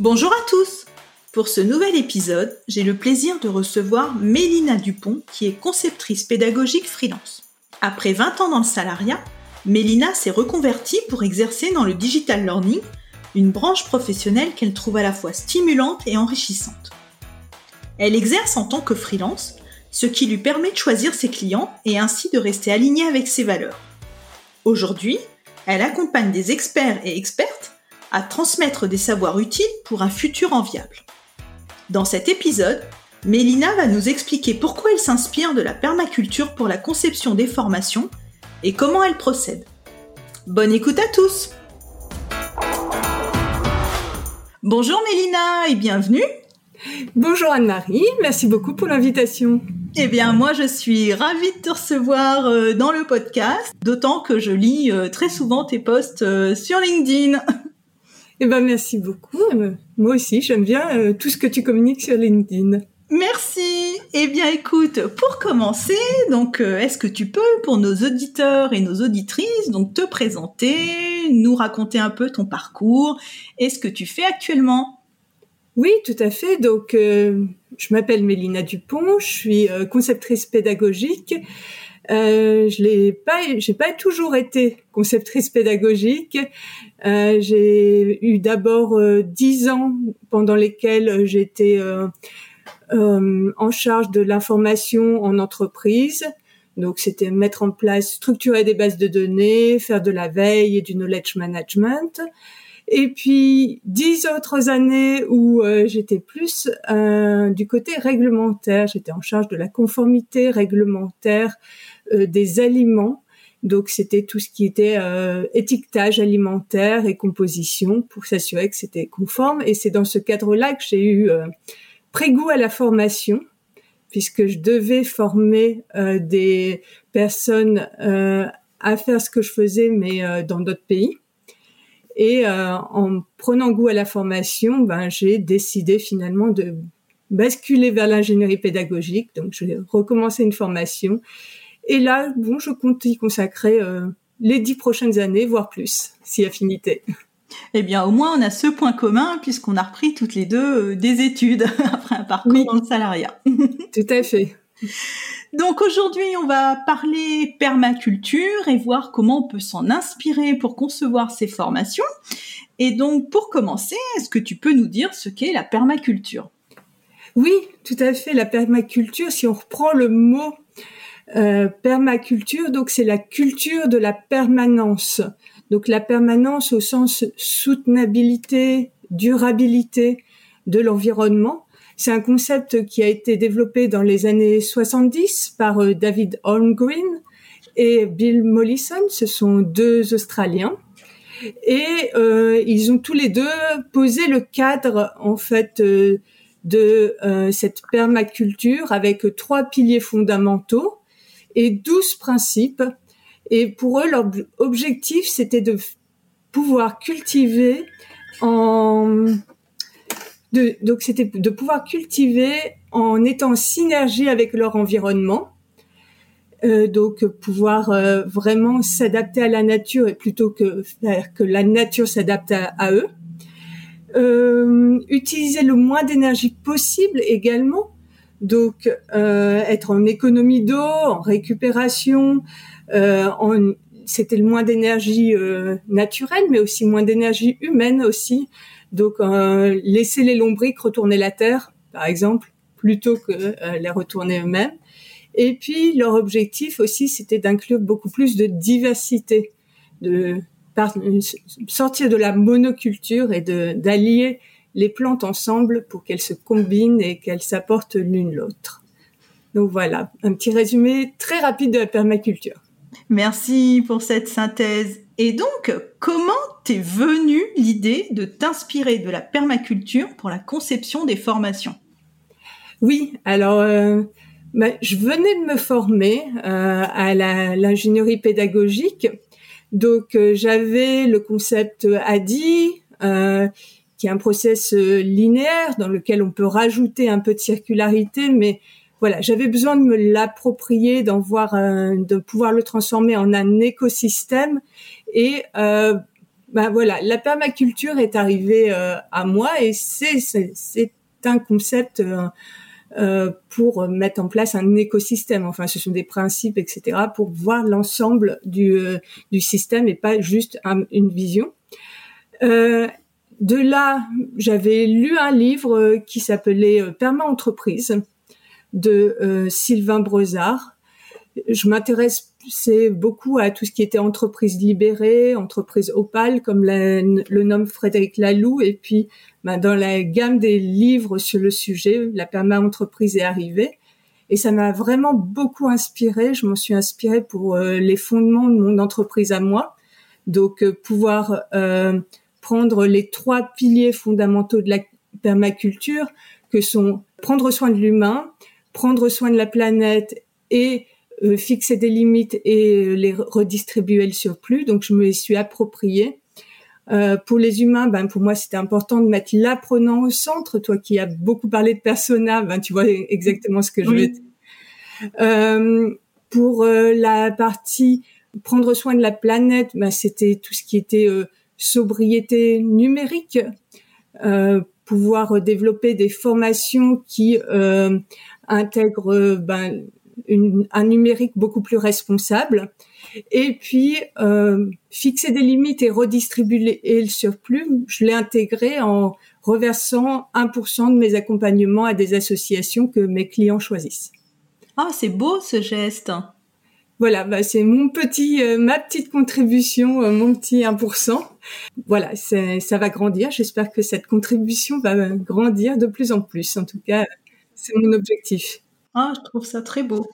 Bonjour à tous Pour ce nouvel épisode, j'ai le plaisir de recevoir Mélina Dupont, qui est conceptrice pédagogique freelance. Après 20 ans dans le salariat, Mélina s'est reconvertie pour exercer dans le digital learning, une branche professionnelle qu'elle trouve à la fois stimulante et enrichissante. Elle exerce en tant que freelance, ce qui lui permet de choisir ses clients et ainsi de rester alignée avec ses valeurs. Aujourd'hui, elle accompagne des experts et expertes à transmettre des savoirs utiles pour un futur enviable. Dans cet épisode, Mélina va nous expliquer pourquoi elle s'inspire de la permaculture pour la conception des formations et comment elle procède. Bonne écoute à tous Bonjour Mélina et bienvenue Bonjour Anne-Marie, merci beaucoup pour l'invitation. Eh bien, moi, je suis ravie de te recevoir euh, dans le podcast, d'autant que je lis euh, très souvent tes posts euh, sur LinkedIn. Eh ben merci beaucoup. Moi aussi, j'aime bien euh, tout ce que tu communiques sur LinkedIn. Merci. Eh bien, écoute, pour commencer, donc, euh, est-ce que tu peux, pour nos auditeurs et nos auditrices, donc, te présenter, nous raconter un peu ton parcours et ce que tu fais actuellement? Oui, tout à fait. Donc, euh, je m'appelle Mélina Dupont, je suis conceptrice pédagogique. Euh, je l'ai pas, j'ai pas toujours été conceptrice pédagogique. Euh, j'ai eu d'abord euh, dix ans pendant lesquels j'étais euh, en charge de l'information en entreprise. Donc, c'était mettre en place, structurer des bases de données, faire de la veille et du knowledge management. Et puis dix autres années où j'étais plus du côté réglementaire. J'étais en charge de la conformité réglementaire euh, des aliments. Donc c'était tout ce qui était euh, étiquetage alimentaire et composition pour s'assurer que c'était conforme. Et c'est dans ce cadre-là que j'ai eu euh, prégoût à la formation, puisque je devais former des personnes à faire ce que je faisais, mais dans d'autres pays. Et en prenant goût à la formation, ben, j'ai décidé finalement de basculer vers l'ingénierie pédagogique. Donc, j'ai recommencé une formation et là, bon, je compte y consacrer euh, les dix prochaines années, voire plus, si affinité. Eh bien, au moins, on a ce point commun puisqu'on a repris toutes les deux euh, des études après un parcours dans le salariat. Tout à fait. Donc aujourd'hui, on va parler permaculture et voir comment on peut s'en inspirer pour concevoir ces formations. Et donc, pour commencer, est-ce que tu peux nous dire ce qu'est la permaculture? Oui, tout à fait. La permaculture, si on reprend le mot euh, permaculture, donc c'est la culture de la permanence. Donc la permanence au sens soutenabilité, durabilité de l'environnement. C'est un concept qui a été développé dans les années 70 par euh, David Holmgreen et Bill Mollison. Ce sont deux Australiens. Et euh, ils ont tous les deux posé le cadre en fait euh, de cette permaculture avec trois piliers fondamentaux et douze principes. Et pour eux, leur objectif, c'était de pouvoir cultiver en de, donc c'était de pouvoir cultiver en étant en synergie avec leur environnement. Euh, donc pouvoir euh, vraiment s'adapter à la nature et plutôt que faire que la nature s'adapte à, eux. Euh, utiliser le moins d'énergie possible également donc, euh, être en économie d'eau, en récupération, euh, c'était le moins d'énergie euh, naturelle, mais aussi moins d'énergie humaine aussi. Donc, laisser les lombriques retourner la terre, par exemple, plutôt que les retourner eux-mêmes. Et puis, leur objectif aussi, c'était d'inclure beaucoup plus de diversité, de sortir de la monoculture et d'allier les plantes ensemble pour qu'elles se combinent et qu'elles s'apportent l'une l'autre. Donc voilà, un petit résumé très rapide de la permaculture. Merci pour cette synthèse. Et donc, comment t'es venue l'idée de t'inspirer de la permaculture pour la conception des formations? Oui, alors euh, bah, je venais de me former euh, à l'ingénierie pédagogique, donc euh, j'avais le concept ADI, qui est un process linéaire dans lequel on peut rajouter un peu de circularité, mais voilà, j'avais besoin de me l'approprier, d'en voir, de pouvoir le transformer en un écosystème et euh, ben voilà, la permaculture est arrivée euh, à moi et c'est c'est un concept euh, euh, pour mettre en place un écosystème. Enfin, ce sont des principes, etc., pour voir l'ensemble du, du système et pas juste une vision. Euh, de là, j'avais lu un livre qui s'appelait Perma Entreprise de Sylvain Brezard. Je m'intéresse c'est beaucoup à tout ce qui était entreprise libérée, entreprise opale, comme le nomme Frédéric Laloux. Et puis, ben, dans la gamme des livres sur le sujet, la perma-entreprise est arrivée. Et ça m'a vraiment beaucoup inspiré. Je m'en suis inspirée pour euh, les fondements de mon entreprise à moi. Donc, euh, pouvoir euh, prendre les trois piliers fondamentaux de la permaculture, que sont prendre soin de l'humain, prendre soin de la planète et euh, fixer des limites et euh, les redistribuer le surplus. Donc, je me les suis appropriées. Euh, pour les humains, ben pour moi c'était important de mettre l'apprenant au centre. Toi qui as beaucoup parlé de persona, ben tu vois exactement ce que je veux. Euh, pour la partie prendre soin de la planète, ben c'était tout ce qui était sobriété numérique, pouvoir développer des formations qui intègrent ben, un numérique beaucoup plus responsable. Et puis, euh, fixer des limites et redistribuer le surplus, je l'ai intégré en reversant 1% de mes accompagnements à des associations que mes clients choisissent. Ah, c'est beau ce geste. Voilà, bah, c'est mon petit, euh, ma petite contribution, euh, mon petit 1%. Voilà, ça va grandir. J'espère que cette contribution va grandir de plus en plus. En tout cas, c'est mon objectif. Ah, je trouve ça très beau.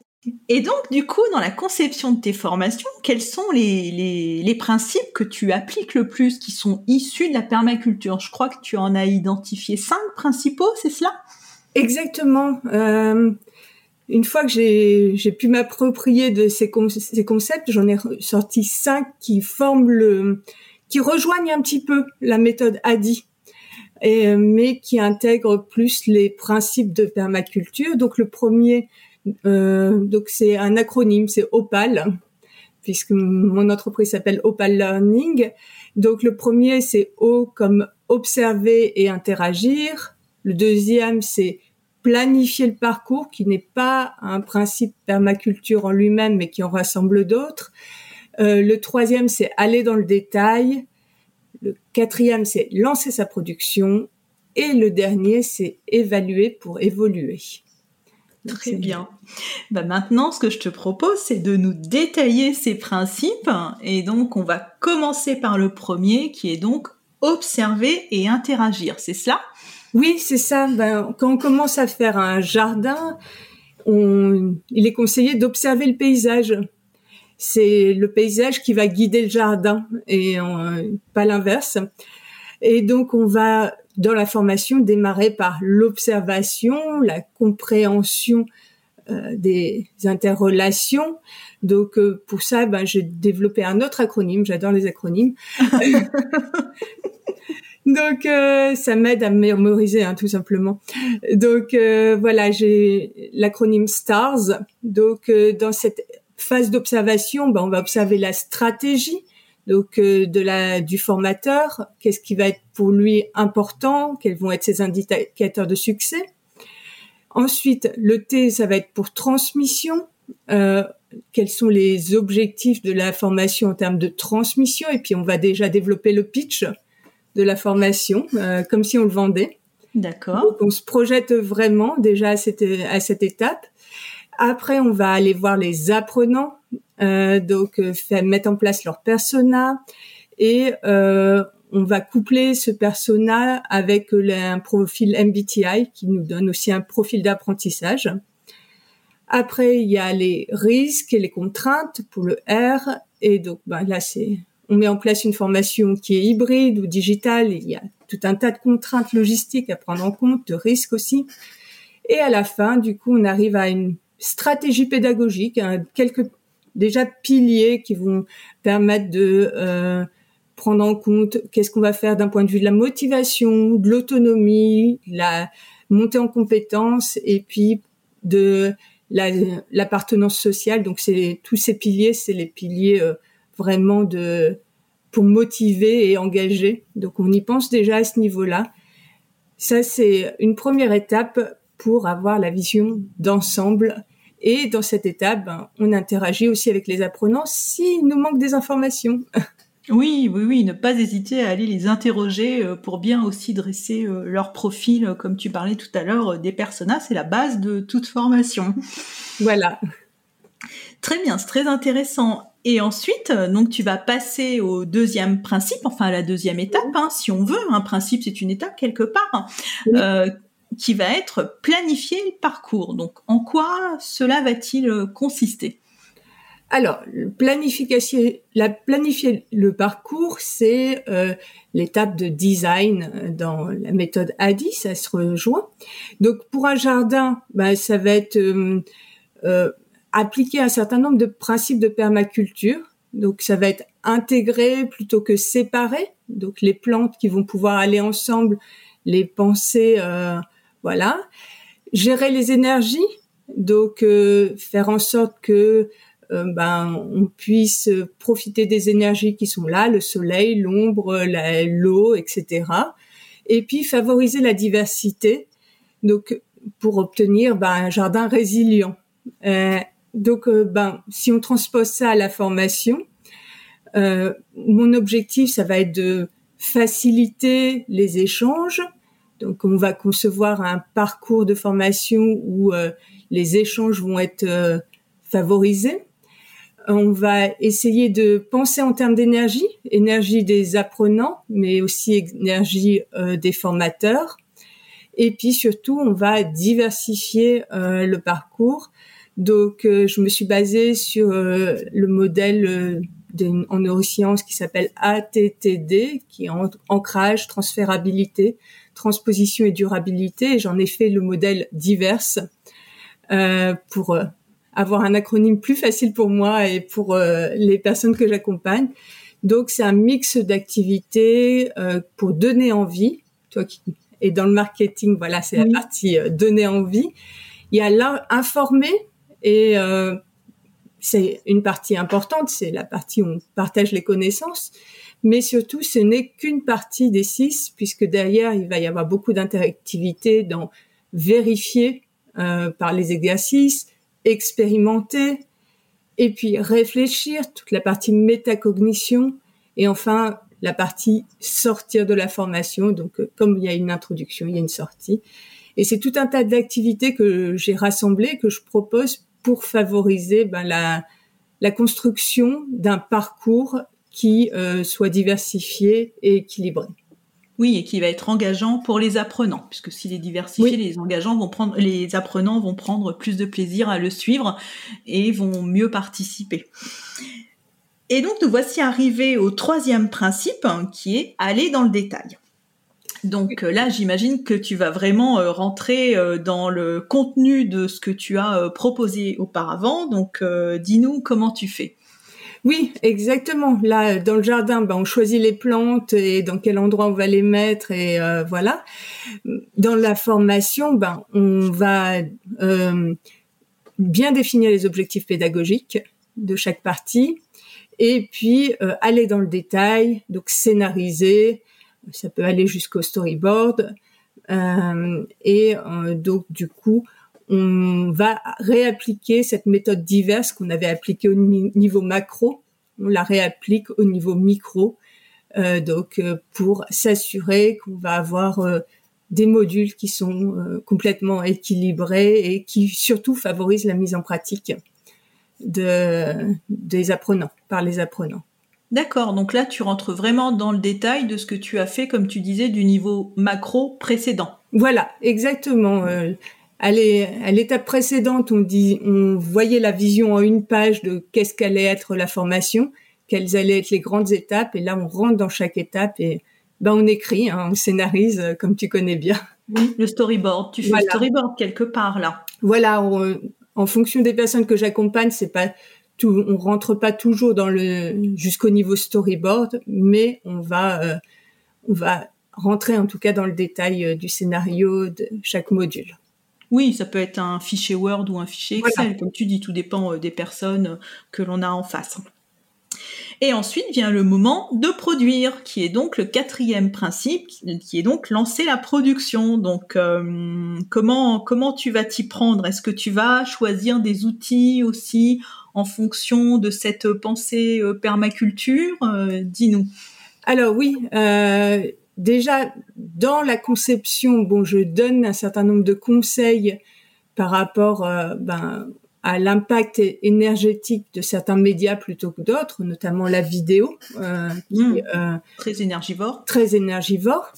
Et donc, du coup, dans la conception de tes formations, quels sont les, les, principes que tu appliques le plus, qui sont issus de la permaculture? Je crois que tu en as identifié cinq principaux, c'est cela? Exactement. Euh, une fois que j'ai pu m'approprier de ces, concepts, j'en ai sorti cinq qui forment le, qui rejoignent un petit peu la méthode ADI. Et, mais qui intègrent plus les principes de permaculture. Donc le premier, euh, donc c'est un acronyme, c'est OPAL, puisque mon entreprise s'appelle Opal Learning. Donc le premier c'est O comme observer et interagir. Le deuxième c'est planifier le parcours, qui n'est pas un principe permaculture en lui-même, mais qui en rassemble d'autres. Euh, le troisième c'est aller dans le détail. Le quatrième c'est lancer sa production. Et le dernier c'est évaluer pour évoluer. Très bien. Bah maintenant, ce que je te propose, c'est de nous détailler ces principes. Et donc, on va commencer par le premier, qui est donc observer et interagir. C'est cela? Oui, c'est ça. Ben, quand on commence à faire un jardin, on... il est conseillé d'observer le paysage. C'est le paysage qui va guider le jardin et pas l'inverse. Et donc, on va dans la formation démarrer par l'observation, la compréhension euh, des interrelations. Donc euh, pour ça, ben, j'ai développé un autre acronyme. J'adore les acronymes. Donc euh, ça m'aide à mémoriser hein, tout simplement. Donc voilà, j'ai l'acronyme STARS. Donc dans cette phase d'observation, ben, on va observer la stratégie, donc euh, de la du formateur, qu'est-ce qui va être pour lui important, quels vont être ses indicateurs de succès? Ensuite, le T, ça va être pour transmission. Euh, quels sont les objectifs de la formation en termes de transmission? Et puis, on va déjà développer le pitch de la formation, euh, comme si on le vendait. D'accord. Donc, on se projette vraiment déjà à cette, à cette étape. Après, on va aller voir les apprenants, euh, donc euh, faire, mettre en place leur persona et euh, on va coupler ce persona avec un profil MBTI qui nous donne aussi un profil d'apprentissage. Après, il y a les risques et les contraintes pour le R. Et donc, ben là, c'est on met en place une formation qui est hybride ou digitale. Il y a tout un tas de contraintes logistiques à prendre en compte, de risques aussi. Et à la fin, du coup, on arrive à une stratégie pédagogique, quelques déjà piliers qui vont permettre de euh, prendre en compte qu'est-ce qu'on va faire d'un point de vue de la motivation, de l'autonomie, la montée en compétences et puis de l'appartenance sociale. Donc c'est tous ces piliers, c'est les piliers euh, vraiment de pour motiver et engager. Donc on y pense déjà à ce niveau-là. Ça c'est une première étape pour avoir la vision d'ensemble. Et dans cette étape, ben, on interagit aussi avec les apprenants s'il nous manque des informations. Oui, oui, oui, ne pas hésiter à aller les interroger euh, pour bien aussi dresser euh, leur profil, euh, comme tu parlais tout à l'heure, des personnages, c'est la base de toute formation. Voilà. Très bien, c'est très intéressant. Et ensuite, donc tu vas passer au deuxième principe, enfin à la deuxième étape, hein, si on veut. Un principe, c'est une étape quelque part, qui va être planifier le parcours. Donc, en quoi cela va-t-il consister? Alors, planification, la planifier le parcours, c'est euh, l'étape de design dans la méthode ADI, ça se rejoint. Donc, pour un jardin, ben, ça va être euh, euh, appliquer un certain nombre de principes de permaculture. Donc, ça va être intégré plutôt que séparé. Donc, les plantes qui vont pouvoir aller ensemble, les penser, voilà. Gérer les énergies, donc faire en sorte que euh, ben on puisse profiter des énergies qui sont là, le soleil, l'ombre, l'eau, etc. Et puis favoriser la diversité, donc pour obtenir ben, un jardin résilient. Euh, donc euh, ben si on transpose ça à la formation, euh, mon objectif ça va être de faciliter les échanges. Donc on va concevoir un parcours de formation où les échanges vont être favorisés on va essayer de penser en termes d'énergie, énergie des apprenants, mais aussi énergie euh, des formateurs. Et puis surtout, on va diversifier euh, le parcours. Donc, euh, je me suis basée sur le modèle en neurosciences qui s'appelle ATTD, qui est ancrage, transférabilité, transposition et durabilité. Et j'en ai fait le modèle divers pour avoir un acronyme plus facile pour moi et pour euh, les personnes que j'accompagne. Donc c'est un mix d'activités euh, pour donner envie. Toi qui es dans le marketing, voilà, c'est la partie euh, donner envie. Il y a là informer et c'est une partie importante, c'est la partie où on partage les connaissances. Mais surtout, ce n'est qu'une partie des six, puisque derrière, il va y avoir beaucoup d'interactivité dans vérifier par les exercices, expérimenter, et puis réfléchir, toute la partie métacognition, et enfin la partie sortir de la formation. Donc, euh, comme il y a une introduction, il y a une sortie. Et c'est tout un tas d'activités que j'ai rassemblées, que je propose pour favoriser ben, la, la construction d'un parcours qui euh, soit diversifié et équilibré. Oui, et qui va être engageant pour les apprenants, puisque s'il est diversifié, les engageants vont prendre, les apprenants vont prendre plus de plaisir à le suivre et vont mieux participer. Et donc, nous voici arrivés au troisième principe, hein, qui est aller dans le détail. Donc euh, là, j'imagine que tu vas vraiment euh, rentrer euh, dans le contenu de ce que tu as proposé auparavant. Donc, dis-nous comment tu fais. Oui, exactement. Là, dans le jardin, ben, on choisit les plantes et dans quel endroit on va les mettre et voilà. Dans la formation, ben, on va euh, bien définir les objectifs pédagogiques de chaque partie et puis aller dans le détail, donc scénariser. Ça peut aller jusqu'au storyboard. Et donc du coup on va réappliquer cette méthode diverse qu'on avait appliquée au niveau macro, on la réapplique au niveau micro, euh, donc euh, pour s'assurer qu'on va avoir euh, des modules qui sont complètement équilibrés et qui surtout favorisent la mise en pratique de, des apprenants, par les apprenants. D'accord, donc là tu rentres vraiment dans le détail de ce que tu as fait, comme tu disais, du niveau macro précédent. Voilà, exactement à l'étape précédente, on dit, on voyait la vision en une page de qu'est-ce qu'allait être la formation, quelles allaient être les grandes étapes. Et là, on rentre dans chaque étape et ben on écrit, hein, on scénarise, euh, comme tu connais bien. Oui, le storyboard. Tu fais le storyboard quelque part là. Voilà, en fonction des personnes que j'accompagne, c'est pas tout, on rentre pas toujours dans le jusqu'au niveau storyboard, mais on va euh, on va rentrer en tout cas dans le détail euh, du scénario de chaque module. Oui, ça peut être un fichier Word ou un fichier Excel, comme tu dis, tout dépend des personnes que l'on a en face. Et ensuite vient le moment de produire, qui est donc le quatrième principe, qui est donc lancer la production. Donc euh, comment comment tu vas t'y prendre? Est-ce que tu vas choisir des outils aussi en fonction de cette pensée euh, permaculture? Euh, Dis-nous. Alors oui, déjà dans la conception, bon, je donne un certain nombre de conseils par rapport ben, à l'impact énergétique de certains médias plutôt que d'autres, notamment la vidéo, euh, mmh. euh, très énergivore. Très énergivore.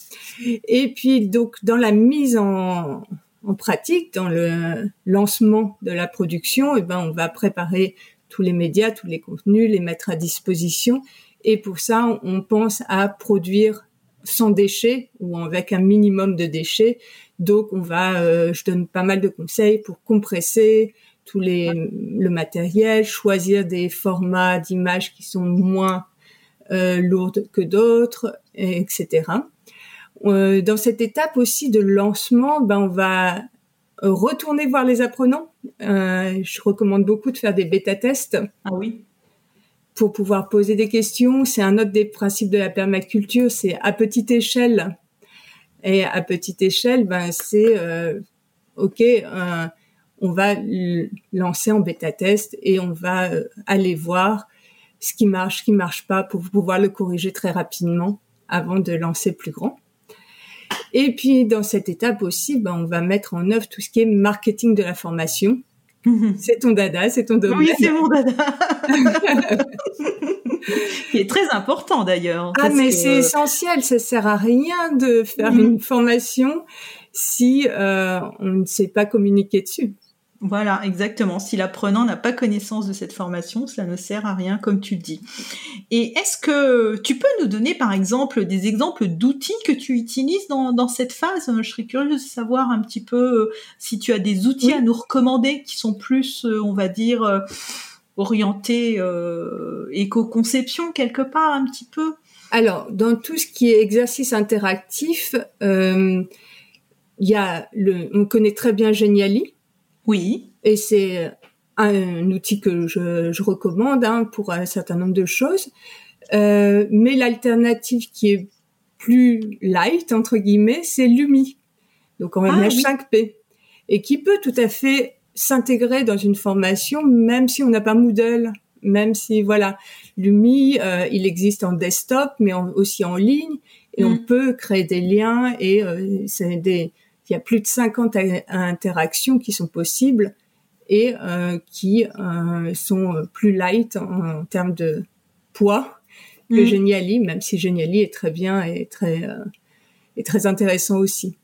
Et puis donc dans la mise en, en pratique, dans le lancement de la production, eh ben on va préparer tous les médias, tous les contenus, les mettre à disposition. Et pour ça, on pense à produire sans déchets ou avec un minimum de déchets. Donc, on va, euh, je donne pas mal de conseils pour compresser, tous les le matériel, choisir des formats d'images qui sont moins euh, lourdes que d'autres, etc. Euh, dans cette étape aussi de lancement, ben on va retourner voir les apprenants. Euh, je recommande beaucoup de faire des bêta tests. Ah oui. Pour pouvoir poser des questions, c'est un autre des principes de la permaculture, c'est à petite échelle. Et à petite échelle, ben c'est euh, ok. On va lancer en bêta test et on va euh, aller voir ce qui marche, ce qui marche pas pour pouvoir le corriger très rapidement avant de lancer plus grand. Et puis dans cette étape aussi, ben, on va mettre en œuvre tout ce qui est marketing de la formation. C'est ton dada, c'est ton domaine. Oui, c'est mon dada. Qui est très important d'ailleurs. Ah, mais c'est essentiel. Ça sert à rien de faire mhm. une formation si euh, on ne sait pas communiquer dessus. Voilà, exactement. Si l'apprenant n'a pas connaissance de cette formation, cela ne sert à rien, comme tu le dis. Et est-ce que tu peux nous donner, par exemple, des exemples d'outils que tu utilises dans, cette phase? Je serais curieuse de savoir un petit peu euh, si tu as des outils à nous recommander qui sont plus, euh, on va dire, euh, orientés éco-conception quelque part, un petit peu? Alors, dans tout ce qui est exercice interactif, il y a le, on connaît très bien Geniali oui. Et c'est un outil que je, je recommande hein, pour un certain nombre de choses. Euh, mais l'alternative qui est plus light entre guillemets, c'est Lumi. Donc en ah, 5 p et qui peut tout à fait s'intégrer dans une formation même si on n'a pas Moodle, même si voilà, Lumi, euh, il existe en desktop mais aussi en ligne et on mm. peut créer des liens et euh, c'est des il y a plus de 50 interactions qui sont possibles et euh, qui euh, sont plus light en, termes de poids que mmh. Geniali, même si Geniali est très bien et très euh, est très intéressant aussi.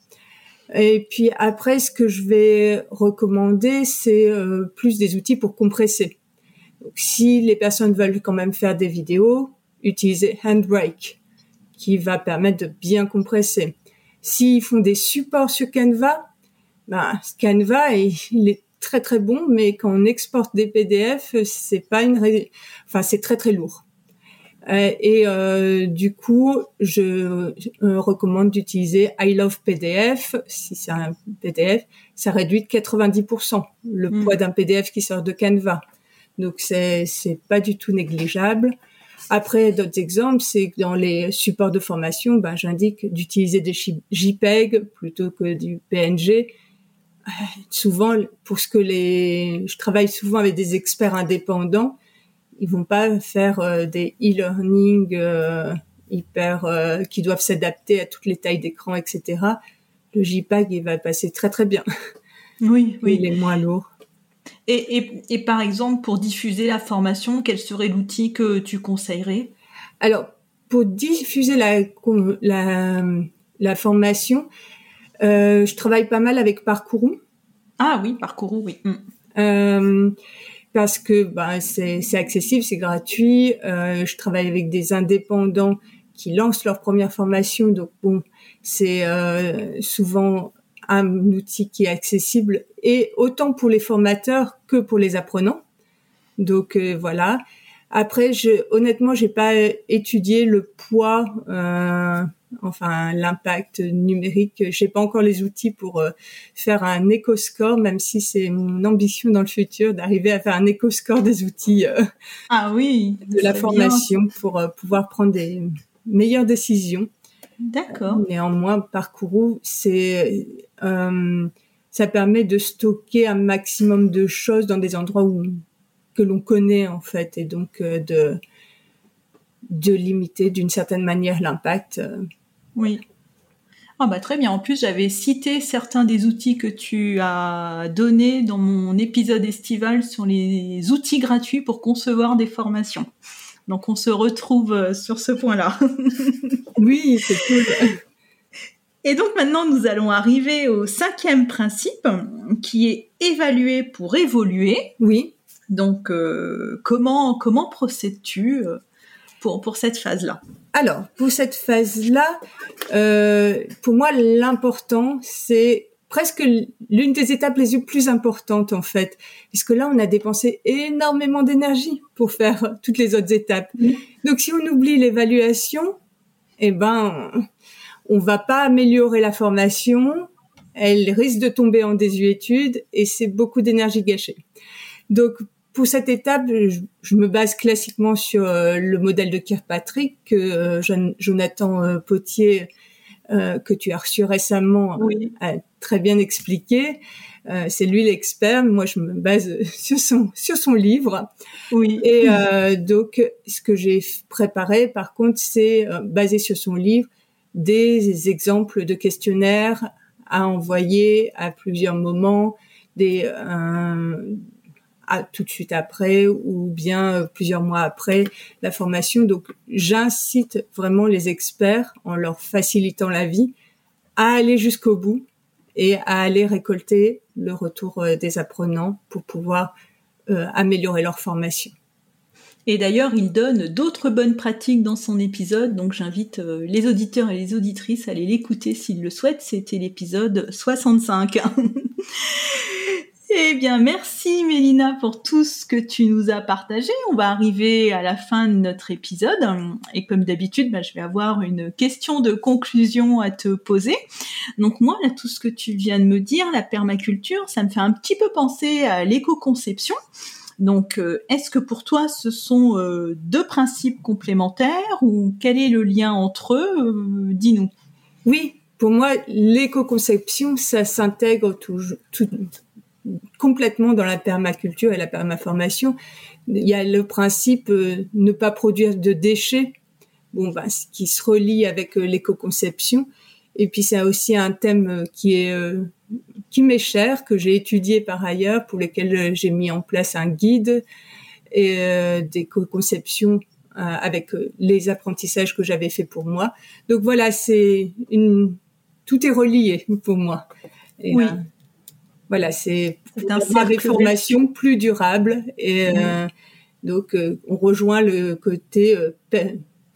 Et puis après, ce que je vais recommander, c'est euh, plus des outils pour compresser. Donc, si les personnes veulent quand même faire des vidéos, utilisez Handbrake, qui va permettre de bien compresser. S'ils font des supports sur Canva, ben, Canva, il est très très bon, mais quand on exporte des PDF, c'est pas une, enfin c'est très très lourd. Euh, et euh, du coup, je recommande d'utiliser I Love PDF. Si c'est un PDF, ça réduit de 90% le hmm. poids d'un PDF qui sort de Canva. Donc c'est c'est pas du tout négligeable. Après, d'autres exemples, c'est que dans les supports de formation, ben, j'indique d'utiliser des JPEG plutôt que du PNG. Euh, souvent, pour ce que les, je travaille souvent avec des experts indépendants, ils vont pas faire euh, des e-learning euh, hyper qui doivent s'adapter à toutes les tailles d'écran, etc. Le JPEG, il va passer très très bien. Oui, oui. Il est moins lourd. Et, par exemple, pour diffuser la formation, quel serait l'outil que tu conseillerais? Alors, pour diffuser la, la, formation, euh, je travaille pas mal avec Parcourou. Ah oui, Parcourou, oui. Mm. Euh, parce que ben, c'est accessible, c'est gratuit. Euh, je travaille avec des indépendants qui lancent leur première formation, donc bon, c'est euh, souvent un outil qui est accessible et autant pour les formateurs que pour les apprenants. Donc euh, voilà. Après, je, honnêtement, j'ai pas étudié le poids, euh, enfin l'impact numérique. J'ai pas encore les outils pour euh, faire un éco-score, même si c'est mon ambition dans le futur d'arriver à faire un éco-score des outils. Euh, ah oui. De la formation pour pouvoir prendre des meilleures décisions. D'accord. Néanmoins, Parcourou, c'est ça permet de stocker un maximum de choses dans des endroits où que l'on connaît en fait et donc euh, de de limiter d'une certaine manière l'impact. Euh. Oui. Ah bah très bien. En plus, j'avais cité certains des outils que tu as donnés dans mon épisode estival sur les outils gratuits pour concevoir des formations. Donc on se retrouve euh, sur ce point-là. oui, c'est cool. Et donc maintenant, nous allons arriver au cinquième principe, qui est évaluer pour évoluer. Oui. Donc, euh, comment, comment procèdes-tu euh, pour, pour cette phase-là? Alors, pour cette phase-là, euh, pour moi, l'important, c'est presque l'une des étapes les plus importantes, en fait, puisque là, on a dépensé énormément d'énergie pour faire toutes les autres étapes. Donc, si on oublie l'évaluation, eh ben, on va pas améliorer la formation, elle risque de tomber en désuétude et c'est beaucoup d'énergie gâchée. Donc pour cette étape, je, me base classiquement sur euh, le modèle de Kirkpatrick que euh, Jonathan euh, Potier, que tu as reçu récemment, a très bien expliqué. c'est lui l'expert. Moi, je me base sur son sur son livre. Oui. Et donc, ce que j'ai préparé, par contre, c'est basé sur son livre des exemples de questionnaires à envoyer à plusieurs moments, des tout de suite après ou bien euh, plusieurs mois après la formation. Donc j'incite vraiment les experts en leur facilitant la vie à aller jusqu'au bout et à aller récolter le retour euh, des apprenants pour pouvoir euh, améliorer leur formation. Et d'ailleurs, il donne d'autres bonnes pratiques dans son épisode, donc j'invite les auditeurs et les auditrices à aller l'écouter s'ils le souhaitent. C'était l'épisode 65. Eh bien, merci Mélina pour tout ce que tu nous as partagé. On va arriver à la fin de notre épisode et comme d'habitude, bah, je vais avoir une question de conclusion à te poser. Donc moi, là, tout ce que tu viens de me dire, la permaculture, ça me fait un petit peu penser à l'éco-conception. Donc, euh, est-ce que pour toi, ce sont euh, deux principes complémentaires ou quel est le lien entre eux euh, Dis-nous. Oui, pour moi, l'éco-conception, ça s'intègre tout, complètement dans la permaculture et la permaformation. Il y a le principe euh, ne pas produire de déchets, bon, ben, qui se relie avec l'éco-conception. Et puis c'est aussi un thème euh, qui est qui m'est cher, que j'ai étudié par ailleurs, pour lequel j'ai mis en place un guide et d'éco-conception avec les apprentissages que j'avais fait pour moi. Donc voilà, c'est une tout est relié pour moi. oui. Voilà, c'est des formations plus durables et euh, donc euh, on rejoint le côté euh,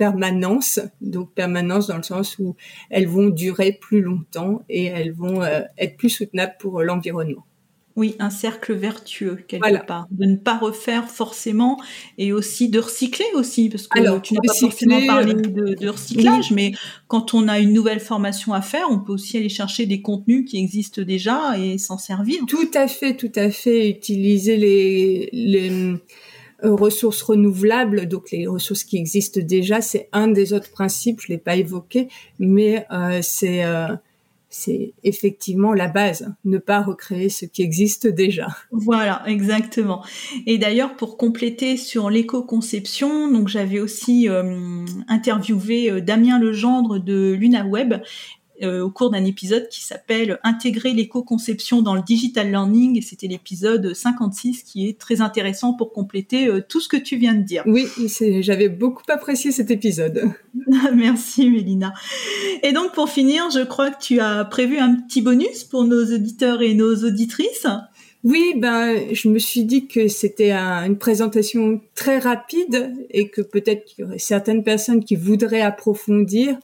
permanence, donc permanence dans le sens où elles vont durer plus longtemps et elles vont être plus soutenables pour l'environnement. Oui, un cercle vertueux quelque part, de ne pas refaire forcément et aussi de recycler aussi, parce que tu n'as pas forcément parlé euh, de, recyclage, mais quand on a une nouvelle formation à faire, on peut aussi aller chercher des contenus qui existent déjà et s'en servir. Tout à fait, tout à fait. Utiliser les, les euh, ressources renouvelables, donc les ressources qui existent déjà, c'est un des autres principes. Je l'ai pas évoqué, mais euh, c'est c'est effectivement la base, ne pas recréer ce qui existe déjà. Voilà, exactement. Et d'ailleurs, pour compléter sur l'éco-conception, j'avais aussi euh, interviewé euh, Damien Legendre de LunaWeb euh, au cours d'un épisode qui s'appelle Intégrer l'éco-conception dans le digital learning et c'était l'épisode 56 qui est très intéressant pour compléter euh, tout ce que tu viens de dire. Oui, j'avais beaucoup apprécié cet épisode. Merci Mélina. Et donc pour finir, je crois que tu as prévu un petit bonus pour nos auditeurs et nos auditrices. Oui, ben, je me suis dit que c'était une présentation très rapide et que peut-être qu'il y aurait certaines personnes qui voudraient approfondir.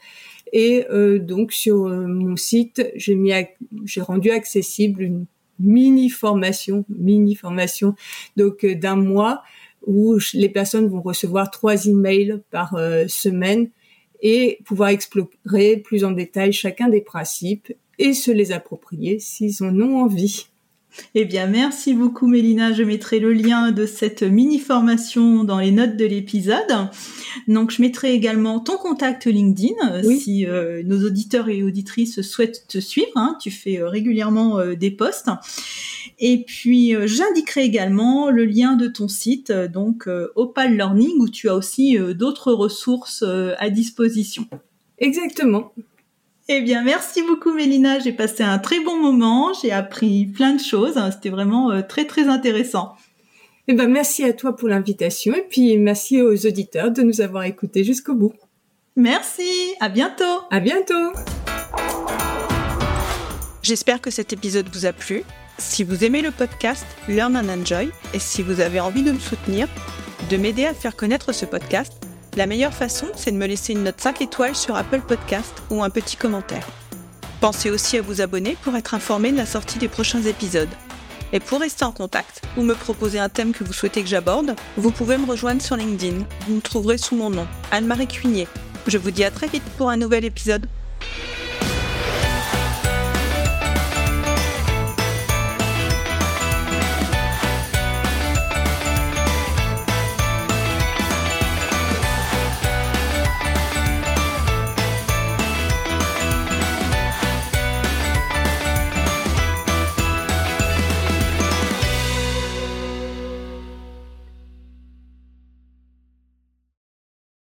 Et euh, donc sur euh, mon site, j'ai mis, j'ai rendu accessible une mini formation, mini formation, donc euh, d'un mois où les personnes vont recevoir trois emails par semaine et pouvoir explorer plus en détail chacun des principes et se les approprier s'ils en ont envie. Eh bien, merci beaucoup Mélina. Je mettrai le lien de cette mini-formation dans les notes de l'épisode. Donc, je mettrai également ton contact LinkedIn euh, si euh, nos auditeurs et auditrices souhaitent te suivre. Hein. Tu fais euh, régulièrement des posts. Et puis, j'indiquerai également le lien de ton site, donc Opal Learning, où tu as aussi d'autres ressources à disposition. Exactement. Eh bien, merci beaucoup Mélina. J'ai passé un très bon moment. J'ai appris plein de choses. C'était vraiment euh, très très intéressant. Eh ben, merci à toi pour l'invitation et puis merci aux auditeurs de nous avoir écoutés jusqu'au bout. Merci. À bientôt. À bientôt. J'espère que cet épisode vous a plu. Si vous aimez le podcast Learn and Enjoy et si vous avez envie de me soutenir, de m'aider à faire connaître ce podcast, la meilleure façon, c'est de me laisser une note 5 étoiles sur Apple Podcast ou un petit commentaire. Pensez aussi à vous abonner pour être informé de la sortie des prochains épisodes. Et pour rester en contact ou me proposer un thème que vous souhaitez que j'aborde, vous pouvez me rejoindre sur LinkedIn. Vous me trouverez sous mon nom, Anne-Marie Cuigné. Je vous dis à très vite pour un nouvel épisode.